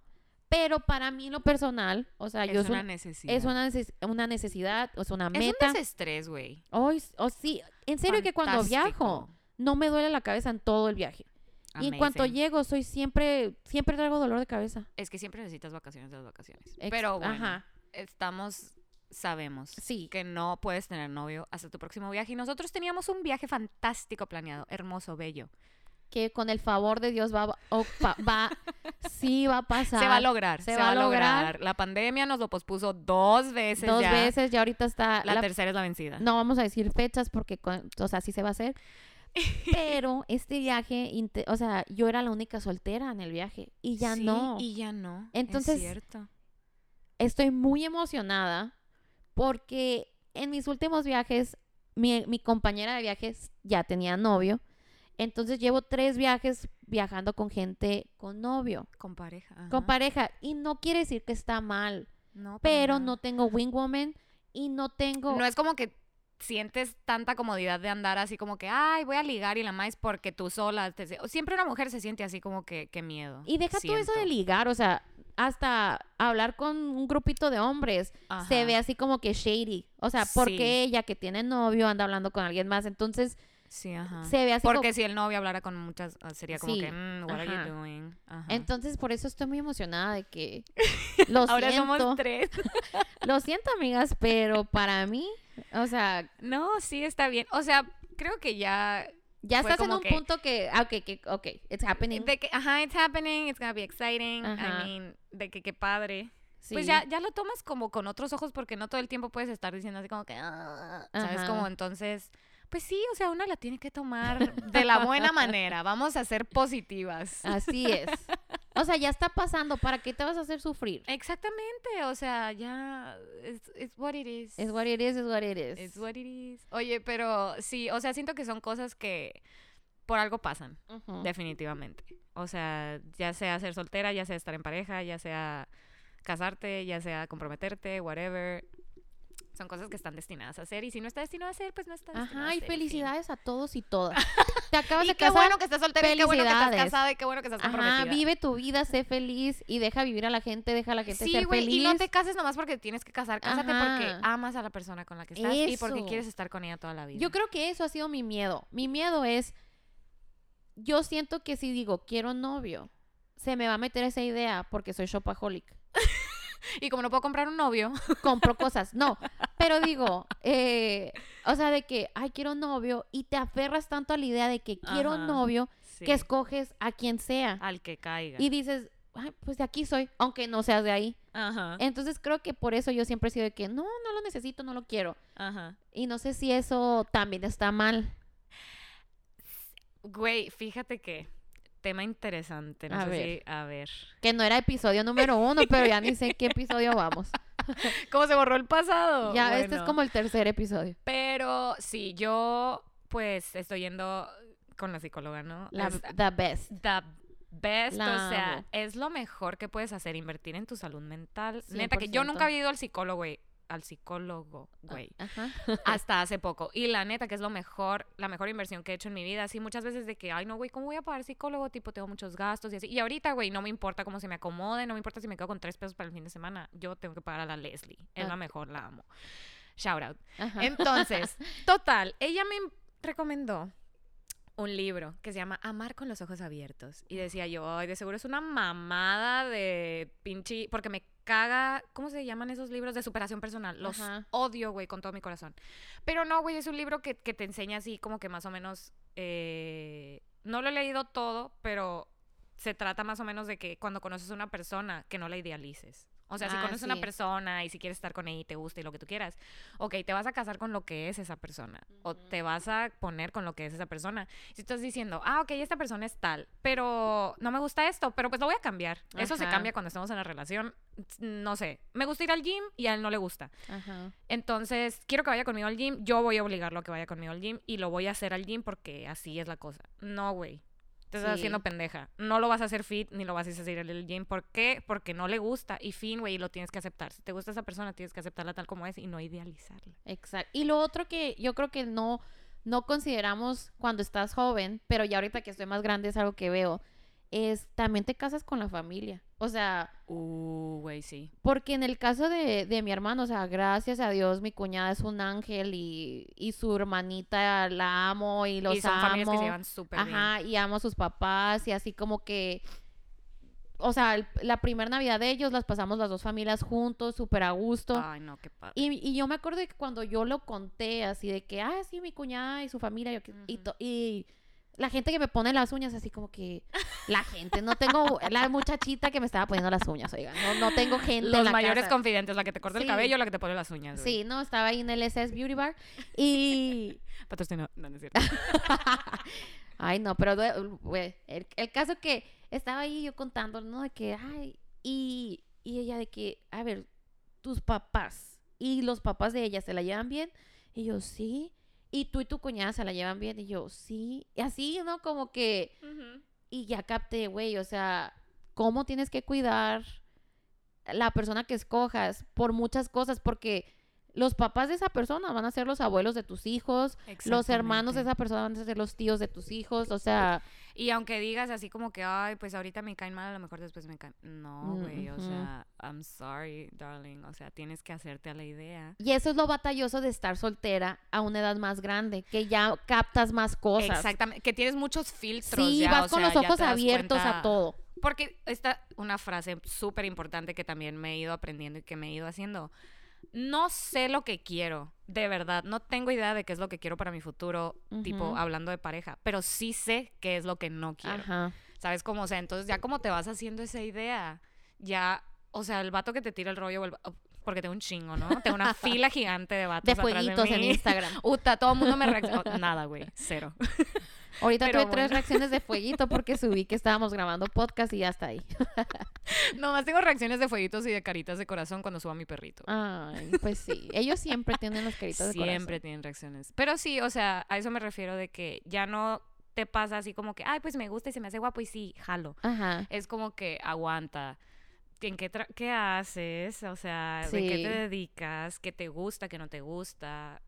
Pero para mí lo personal, o sea, yo es una necesidad. es una, neces- una necesidad, o sea, una Es meta. un desestrés, güey. Ay, o sí, en serio que cuando viajo, no me duele la cabeza en todo el viaje. Y en cuanto llego, soy siempre, siempre traigo dolor de cabeza. Es que siempre necesitas vacaciones de las vacaciones. Ex- Pero bueno, Ajá, estamos, sabemos sí. que no puedes tener novio hasta tu próximo viaje. Y nosotros teníamos un viaje fantástico planeado, hermoso, bello. Que con el favor de Dios va, va sí va a pasar. Se va a lograr, se se, va va, a lograr. lograr. La pandemia nos lo pospuso dos veces Dos ya. veces, ya ahorita está. La, la- tercera es la vencida. no vamos a decir fechas porque, con- o sea, sí se va a hacer. <laughs> Pero este viaje, o sea, yo era la única soltera en el viaje y ya Sí, no. Y ya no. Entonces- es cierto. Estoy muy emocionada porque en mis últimos viajes, mi, mi compañera de viajes ya tenía novio. Entonces llevo tres viajes viajando con gente con novio, Con pareja. ajá. con pareja. Y no quiere decir que está mal. No, pero no tengo wing woman y no tengo No es como que sientes tanta comodidad de andar así como que, ay, voy a ligar y la más porque tú sola. te- Siempre una mujer se siente así como que, qué miedo. y deja todo eso de siento. ligar, o sea, hasta hablar con un grupito de hombres se ve así como que shady, o sea, porque Sí. ella que tiene novio anda hablando con alguien más, entonces Sí, ajá. se ve así Porque como- si el novio hablara con muchas, ah, sería como Sí, que, mm, what are ajá. you doing? Ajá. entonces por eso estoy muy emocionada de que <laughs> lo Ahora siento, somos tres. <laughs> lo siento amigas, pero para mí, o sea, no, sí, está bien. O sea, creo que ya... ya estás en un que- punto que, ah, ok, que, ok, it's happening, De que, ajá, it's happening, it's gonna be exciting. Ajá. I mean, de que qué padre. sí. Pues ya, ya lo tomas como con otros ojos porque no todo el tiempo puedes estar diciendo así como que, "Ah", ¿sabes? Como entonces, pues sí, o sea, uno la tiene que tomar de la buena manera. Vamos a ser positivas. Así es. O sea, ya está pasando. ¿Para qué te vas a hacer sufrir? Exactamente, o sea, ya, it's, it's what it is. Es what it is, es what it is. It's what it is. Oye, pero sí, o sea, siento que son cosas que por algo pasan, definitivamente. O sea, ya sea ser soltera, ya sea estar en pareja, ya sea casarte, ya sea comprometerte, whatever. Son cosas que están destinadas a hacer y si no está destinado a hacer, pues no está destinado Ajá, a y hacer, felicidades a todos y todas. <laughs> Te acabas Y de qué casar. bueno que estás soltera y qué bueno que estás casada y qué bueno que estás Ajá, comprometida. vive tu vida, sé feliz y deja vivir a la gente, deja a la gente Sí, ser feliz. y no te cases nomás porque tienes que casar, cásate porque Ajá. amas a la persona con la que estás y porque quieres estar con ella toda la vida. Yo creo que eso ha sido mi miedo. Mi miedo es, yo siento que si digo quiero novio, se me va a meter esa idea porque soy shopaholic. <laughs> Y como no puedo comprar un novio, <laughs> compro cosas. No, pero digo, eh, o sea, de que, ay, quiero novio y te aferras tanto a la idea de que quiero Ajá. novio sí, que escoges a quien sea. al que caiga. Y dices, ay, pues de aquí soy, aunque no seas de ahí. Ajá. Entonces creo que por eso yo siempre he sido de que, no, no lo necesito, no lo quiero. Ajá. Y no sé si eso también está mal. Güey, fíjate que tema interesante. No A sé ver. si- a ver. Que no era episodio número uno, pero ya ni sé qué episodio vamos. <laughs> ¿Cómo se borró el pasado? Ya, este es como el tercer episodio. Pero sí, yo pues estoy yendo con la psicóloga, ¿no? La, Es the best. the best, La o sea, es lo mejor que puedes hacer, invertir en tu salud mental. Neta, que yo 100%. nunca había ido al psicólogo, güey. Al psicólogo, güey. Ajá. <laughs> hasta hace poco. Y la neta que es lo mejor, la mejor inversión que he hecho en mi vida. Así muchas veces de que, ay, no, güey, ¿cómo voy a pagar psicólogo? Tipo, tengo muchos gastos y así. Y ahorita, güey, no me importa cómo se me acomode, no me importa si me quedo con tres pesos para el fin de semana. Yo tengo que pagar a la Leslie. Es la Ok. mejor, la amo. Shout out. Entonces, <laughs> total, ella me recomendó un libro que se llama Amar con los ojos abiertos. Y decía yo, ay, de seguro es una mamada de pinche... Porque me caga... ¿Cómo se llaman esos libros de superación personal? Los Ajá. odio, güey, con todo mi corazón. Pero no, güey, es un libro que, que te enseña así como que más o menos... eh, no lo he leído todo, pero se trata más o menos de que cuando conoces a una persona, que no la idealices. O sea, si Ah, conoces a una persona y si quieres estar con ella y te gusta y lo que tú quieras, ok, te vas a casar con lo que es esa persona. O te vas a poner con lo que es esa persona. Si estás diciendo, ah, ok, esta persona es tal, pero no me gusta esto, pero pues lo voy a cambiar. Eso se cambia cuando estamos en la relación. No sé, me gusta ir al gym y a él no le gusta. Ajá. Entonces, quiero que vaya conmigo al gym. Yo voy a obligarlo a que vaya conmigo al gym y lo voy a hacer al gym porque así es la cosa. No, güey. Te estás Sí. haciendo pendeja. No lo vas a hacer fit ni lo vas a hacer en el gym. ¿Por qué? Porque no le gusta. Y fin, güey, lo tienes que aceptar. Si te gusta esa persona, tienes que aceptarla tal como es y no idealizarla. Exacto. Y lo otro que yo creo que no, no consideramos cuando estás joven, pero ya ahorita que estoy más grande es algo que veo, es también te casas con la familia. O sea, Uh, güey, sí. porque en el caso de, de mi hermano, o sea, gracias a Dios, mi cuñada es un ángel y, y su hermanita la amo y los y son amo. familias que se llevan súper bien. Ajá, y amo a sus papás y así como que, o sea, el- la primera Navidad de ellos las pasamos las dos familias juntos, súper a gusto. Ay, no, qué padre. Y, y yo me acuerdo de que cuando yo lo conté así de que, ah, sí, mi cuñada y su familia, yo y, to- y la gente que me pone las uñas así como que, la gente, no tengo, la muchachita que me estaba poniendo las uñas, oiga, no, no tengo gente en Los la mayores casa. confidentes, la que te corta el cabello, la que te pone las uñas. güey. Sí, no, estaba ahí en el SS Beauty Bar y... <laughs> Patrocinio. No, no es cierto. <laughs> Ay, no, pero güey, el, el caso que estaba ahí yo contando, ¿no? De que, ay, y, y ella de que, a ver, tus papás y los papás de ella se la llevan bien. Y yo, sí. Y tú y tu cuñada se la llevan bien. Y yo, sí. Y así, ¿no? Como que, y ya capté, güey, o sea, cómo tienes que cuidar la persona que escojas por muchas cosas, porque los papás de esa persona van a ser los abuelos de tus hijos, los hermanos de esa persona van a ser los tíos de tus hijos, o sea, Y aunque digas así como que, ay, pues ahorita me caen mal, a lo mejor después me caen. No, güey, o sea, I'm sorry, darling. O sea, tienes que hacerte a la idea. y eso es lo batalloso de estar soltera a una edad más grande, que ya captas más cosas. Exactamente. Que tienes muchos filtros. Sí, ya, vas o con sea, los ojos abiertos cuenta- a todo. Porque está una frase súper importante que también me he ido aprendiendo y que me he ido haciendo. No sé lo que quiero, de verdad. No tengo idea de qué es lo que quiero para mi futuro, tipo hablando de pareja, pero sí sé qué es lo que no quiero. Ajá. ¿Sabes cómo? O sea, entonces ya como te vas haciendo esa idea, ya, o sea, el vato que te tira el rollo, el va- porque tengo un chingo, ¿no? Tengo una <laughs> fila gigante de vatos De atrás fueguitos en mí. Instagram. <laughs> Uta, todo el mundo me reacciona. Nada, güey, cero. <laughs> Ahorita Pero tuve tres reacciones de fueguito <laughs> porque subí que estábamos grabando podcast y ya está ahí. <laughs> Nomás tengo reacciones de fueguitos y de caritas de corazón cuando subo a mi perrito. Ay, pues sí. Ellos siempre <laughs> tienen los caritas de Siempre corazón. tienen reacciones. Pero sí, o sea, a eso me refiero de que ya no te pasa así como que, ay, pues me gusta y se me hace guapo y sí, jalo. Ajá. Es como que aguanta. ¿En qué, tra- qué haces? O sea, ¿de qué te dedicas? ¿Qué te gusta? ¿Qué no te gusta?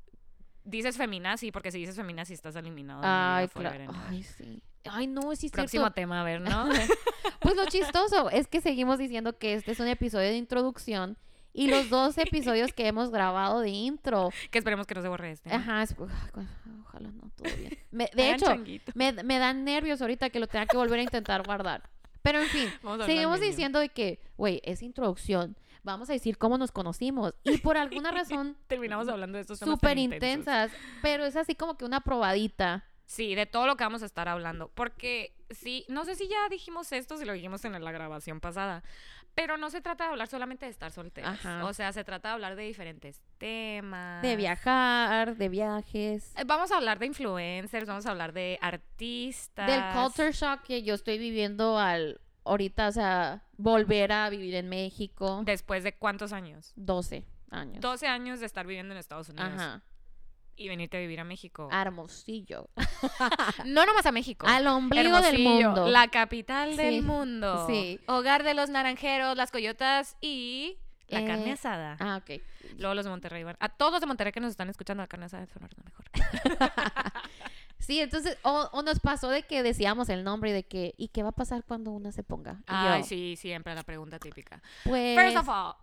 Dices feminazi, porque si dices feminazi estás eliminado. Ay, claro. Ay, sí. Ay, no, sí Próximo cierto. tema, a ver, ¿no? <laughs> Pues lo chistoso es que seguimos diciendo que este es un episodio de introducción y los dos <laughs> episodios que hemos grabado de intro. que esperemos que no se borre este. ¿no? Ajá, es- ojalá no, todo bien. Me- de hecho, me, me dan nervios ahorita que lo tenga que volver a intentar guardar. Pero en fin, seguimos diciendo de que, güey, es introducción. Vamos a decir cómo nos conocimos. Y por alguna <laughs> razón, Terminamos hablando de estos temas súper intensas. Pero es así como que una probadita. Sí, de todo lo que vamos a estar hablando. Porque sí, no sé si ya dijimos esto, si lo dijimos en la grabación pasada. Pero no se trata de hablar solamente de estar solteras. Ajá. O sea, se trata de hablar de diferentes temas. De viajar, de viajes. Eh, Vamos a hablar de influencers, vamos a hablar de artistas. Del culture shock que yo estoy viviendo al ahorita, o sea, volver a vivir en México. Después de cuántos años? 12 años. 12 años de estar viviendo en Estados Unidos. Ajá. y venirte a vivir a México. a Hermosillo. <laughs> no nomás a México. Al ombligo del mundo. La capital Sí, del mundo. sí. Hogar de los naranjeros, las coyotas y la Eh, carne asada. Ah, ok. Luego los de Monterrey van. A todos los de Monterrey que nos están escuchando, la carne asada es lo mejor. <laughs> Sí, entonces, o, o nos pasó de que decíamos el nombre y de que, ¿y qué va a pasar cuando una se ponga? Y Ay, yo, sí, siempre la pregunta típica. Pues, First of all,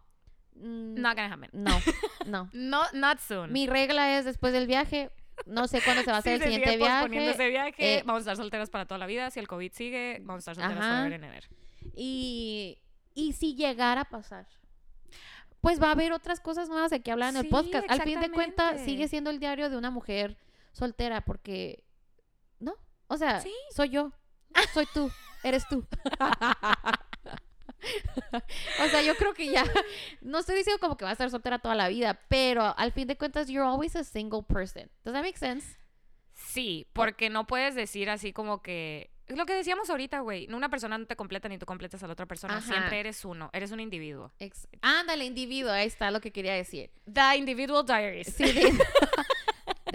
mm, not gonna happen. no, <laughs> no. No, not soon. Mi regla es después del viaje, no sé cuándo se va a <laughs> hacer el siguiente viaje. ese viaje, eh, vamos a estar solteras para toda la vida. Si el COVID sigue, vamos a estar solteras Ajá. forever and ever. Y, y si llegara a pasar, pues va a haber otras cosas nuevas de que hablar en el podcast. Al fin de cuentas, sigue siendo el diario de una mujer soltera porque. O sea, Sí. soy yo, soy tú, eres tú. <laughs> o sea, yo creo que ya, no estoy diciendo como que va a estar soltera toda la vida, pero al fin de cuentas, you're always a single person. Does that make sense? Sí, porque no puedes decir así como que... Es lo que decíamos ahorita, güey. Una persona no te completa ni tú completas a la otra persona. Ajá. Siempre eres uno. Eres un individuo. Ex- Ándale, individuo, ahí está lo que quería decir. The Individual Diaries. Sí, de, <laughs>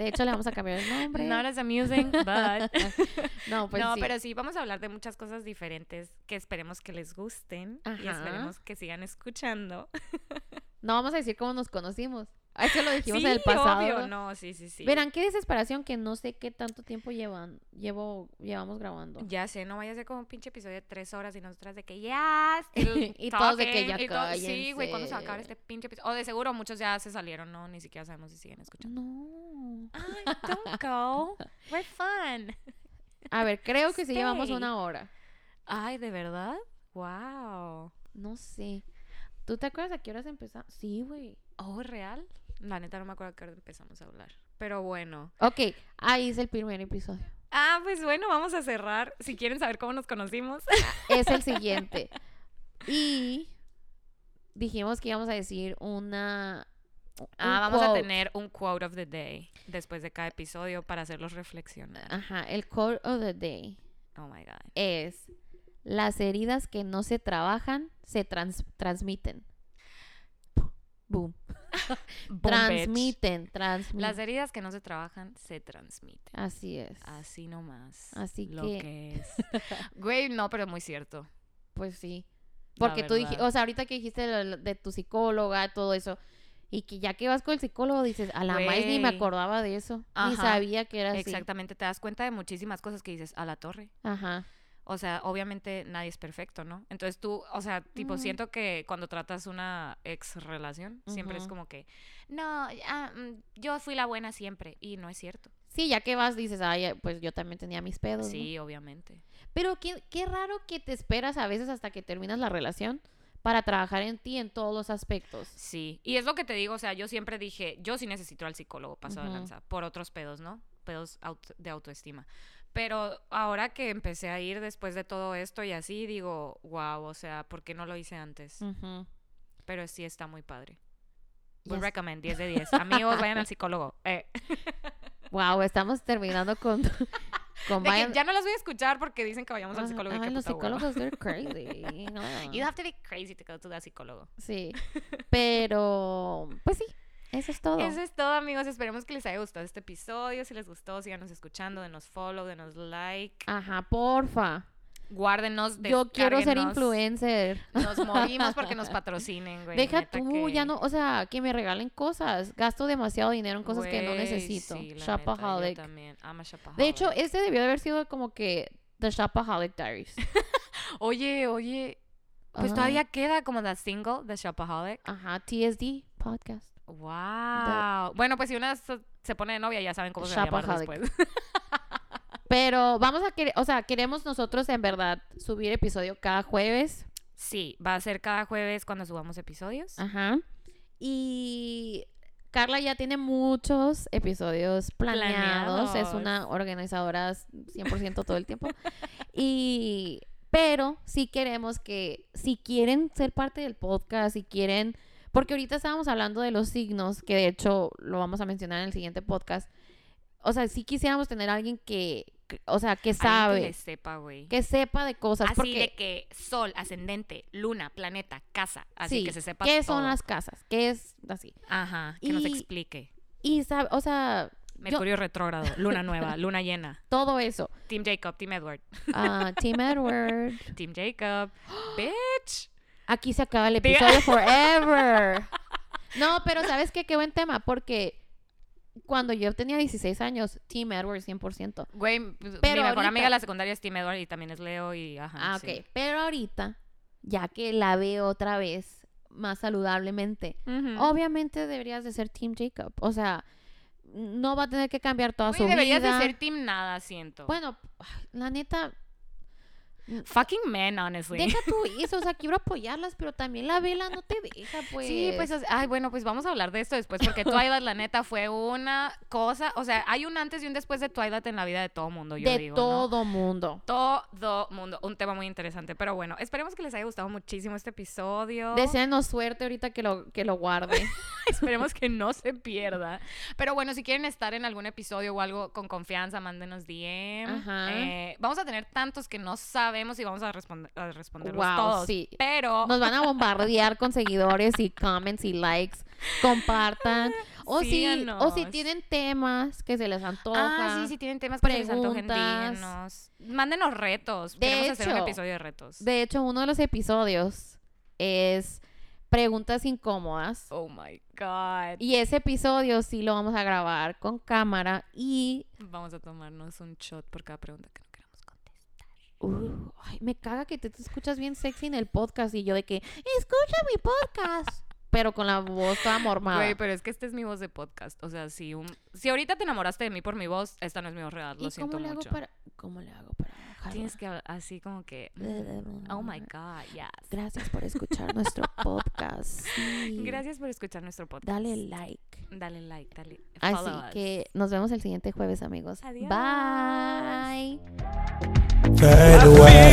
de hecho le vamos a cambiar el nombre. Not as amusing, but... <laughs> no, <laughs> pues no, sí. pero sí, vamos a hablar de muchas cosas diferentes que esperemos que les gusten y esperemos que sigan escuchando. <laughs> No vamos a decir cómo nos conocimos. A Eso lo dijimos sí, en el pasado. obvio, no, sí, sí, sí. Verán qué desesperación que no sé qué tanto tiempo llevan, llevo, llevamos grabando. Ya sé, no vaya a ser como un pinche episodio de tres horas y nosotras de que ya. still <laughs> Y todos de que talking", ya todo- Sí, güey, ¿cuándo se va a acabar cállense. este pinche episodio? O de seguro muchos ya se salieron, ¿no? Ni siquiera sabemos si siguen escuchando. No. Ay, don't go. We're fun. A ver, creo que sí llevamos una hora. Ay, ¿de verdad? Wow. No sé. ¿Tú te acuerdas a qué horas empezamos? Sí, güey. Oh, ¿real? La neta no me acuerdo a qué hora empezamos a hablar. Pero bueno. Ok, ahí es el primer episodio. Ah, pues bueno, vamos a cerrar. Si quieren saber cómo nos conocimos. <laughs> Es el siguiente. <laughs> Y dijimos que íbamos a decir una... un Ah, vamos a tener un quote of the day después de cada episodio para hacerlos reflexionar. Ajá, el quote of the day Oh my God. es las heridas que no se trabajan se trans- transmiten. Boom. <laughs> Transmiten, transmiten. Las heridas que no se trabajan se transmiten. Así es. Así nomás. Así lo que- que, es. <laughs> Güey, no, pero muy cierto. Pues sí. Porque tú dijiste, o sea, ahorita que dijiste de tu psicóloga, todo eso, y que ya que vas con el psicólogo dices, a la más ni me acordaba de eso, ni sabía que era así. Exactamente, te das cuenta de muchísimas cosas que dices a la torre. Ajá. O sea, obviamente nadie es perfecto, ¿no? Entonces tú, o sea, tipo, siento que cuando tratas una ex relación, siempre es como que, no, ah, mm, yo fui la buena siempre. Y no es cierto. Sí, ya que vas dices, ay, pues yo también tenía mis pedos. ¿no?". Sí, obviamente. Pero qué, qué raro que te esperas a veces hasta que terminas la relación para trabajar en ti en todos los aspectos. Sí. Y es lo que te digo, o sea, yo siempre dije, yo sí necesito al psicólogo pasado de lanza, por otros pedos, ¿no? Pedos de autoestima. Pero ahora que empecé a ir después de todo esto y así, digo, wow, o sea, ¿por qué no lo hice antes? Pero sí está muy padre. Would sé. recommend 10 de 10. <laughs> Amigos, vayan al psicólogo. Eh. <laughs> Wow, estamos terminando con, con De que vayan- ya no las voy a escuchar porque dicen que vayamos al psicólogo. y ay, qué los psicólogos, they're crazy. <laughs> no. You have to be crazy to go to the psicólogo. Sí, pero pues sí, eso es todo. Eso es todo, amigos. Esperemos que les haya gustado este episodio. Si les gustó, síganos escuchando, denos follow, denos like. Ajá, porfa. Guárdenos, Yo quiero ser influencer. Nos morimos porque nos <laughs> patrocinen, güey. Deja tú, que- ya no, o sea, que me regalen cosas. Gasto demasiado dinero en cosas que no necesito. sí, la neta, yo Shopaholic. también. I'm a shopaholic. De hecho, este debió de haber sido como que The Shopaholic Diaries. <laughs> oye, oye, pues todavía queda como the single, The Shopaholic. Ajá, TSD Podcast. Wow. Bueno, pues si una se- pone de novia, ya saben cómo se va a llamar después. <laughs> Pero vamos a querer, o sea, queremos nosotros en verdad subir episodio cada jueves. sí, va a ser cada jueves cuando subamos episodios. Ajá. Y Carla ya tiene muchos episodios planeados. Es una organizadora 100% todo el tiempo. y, pero sí queremos que, si quieren ser parte del podcast, si quieren, porque ahorita estábamos hablando de los signos, que de hecho lo vamos a mencionar en el siguiente podcast. O sea, sí quisiéramos tener a alguien que, o sea, que sabe, que sepa, güey. que sepa de cosas. Así porque, de que sol, ascendente, luna, planeta, casa. Así sí, que se sepa ¿qué son las casas? ¿Qué es así? Ajá, que nos explique. Y sabe, o sea, Mercurio retrógrado, luna nueva, <laughs> luna llena. Todo eso. Team Jacob, Team Edward. Ah, Team Edward. <laughs> Team Jacob. <gasps> Aquí se acaba el episodio <laughs> forever. No, pero ¿sabes qué? Qué buen tema, porque cuando yo tenía 16 años, Team Edward 100%. Güey, pues, Pero mi mejor ahorita- amiga de la secundaria es Team Edward y también es Leo y ajá. Ah, ok. sí. Pero ahorita, ya que la veo otra vez más saludablemente, obviamente deberías de ser Team Jacob. O sea, no va a tener que cambiar toda Güey, su deberías vida. de ser Team Nada, siento. Bueno, la neta, Fucking men, honestly. deja tú <laughs> eso. O sea, quiero apoyarlas, pero también la vela no te deja, pues. Sí, pues, ay, bueno, pues vamos a hablar de esto después, porque Twilight, la <laughs> neta, fue una cosa, o sea, hay un antes y un después de Twilight en la vida de todo mundo, yo de digo, ¿no? todo mundo. Todo mundo, un tema muy interesante, pero bueno, esperemos que les haya gustado muchísimo este episodio. Deseanos suerte ahorita que lo, que lo guarde. <laughs> Esperemos que no se pierda. Pero bueno, si quieren estar en algún episodio o algo con confianza, mándenos DM. Ajá. Eh, vamos a tener tantos que no sabemos si vamos a, responder, a responderlos Wow, todos. sí. Pero Nos van a bombardear con seguidores y comments y likes. Compartan. O si, o si tienen temas que se les antoja. Ah, sí, si tienen temas que se les antojen, preguntas. díganos. Mándenos retos. De Queremos hacer un hecho, episodio de retos. De hecho, uno de los episodios es preguntas incómodas. Oh my God. Y ese episodio sí lo vamos a grabar con cámara y Vamos a tomarnos un shot por cada pregunta que. Uh, ay, me caga que te, te escuchas bien sexy en el podcast y yo de que escucha mi podcast, pero con la voz toda mormada. Güey, pero es que esta es mi voz de podcast. O sea, si, un... si ahorita te enamoraste de mí por mi voz, esta no es mi voz real. Lo ¿Y siento cómo le hago mucho. para cómo le hago para bajarla? Tienes que así como que. <laughs> Oh my God, yes. Gracias por escuchar nuestro <laughs> podcast. Sí. Gracias por escuchar nuestro podcast. Dale like. Dale like, dale. follow Así us. que nos vemos el siguiente jueves, amigos. Adiós. Bye. Fade away.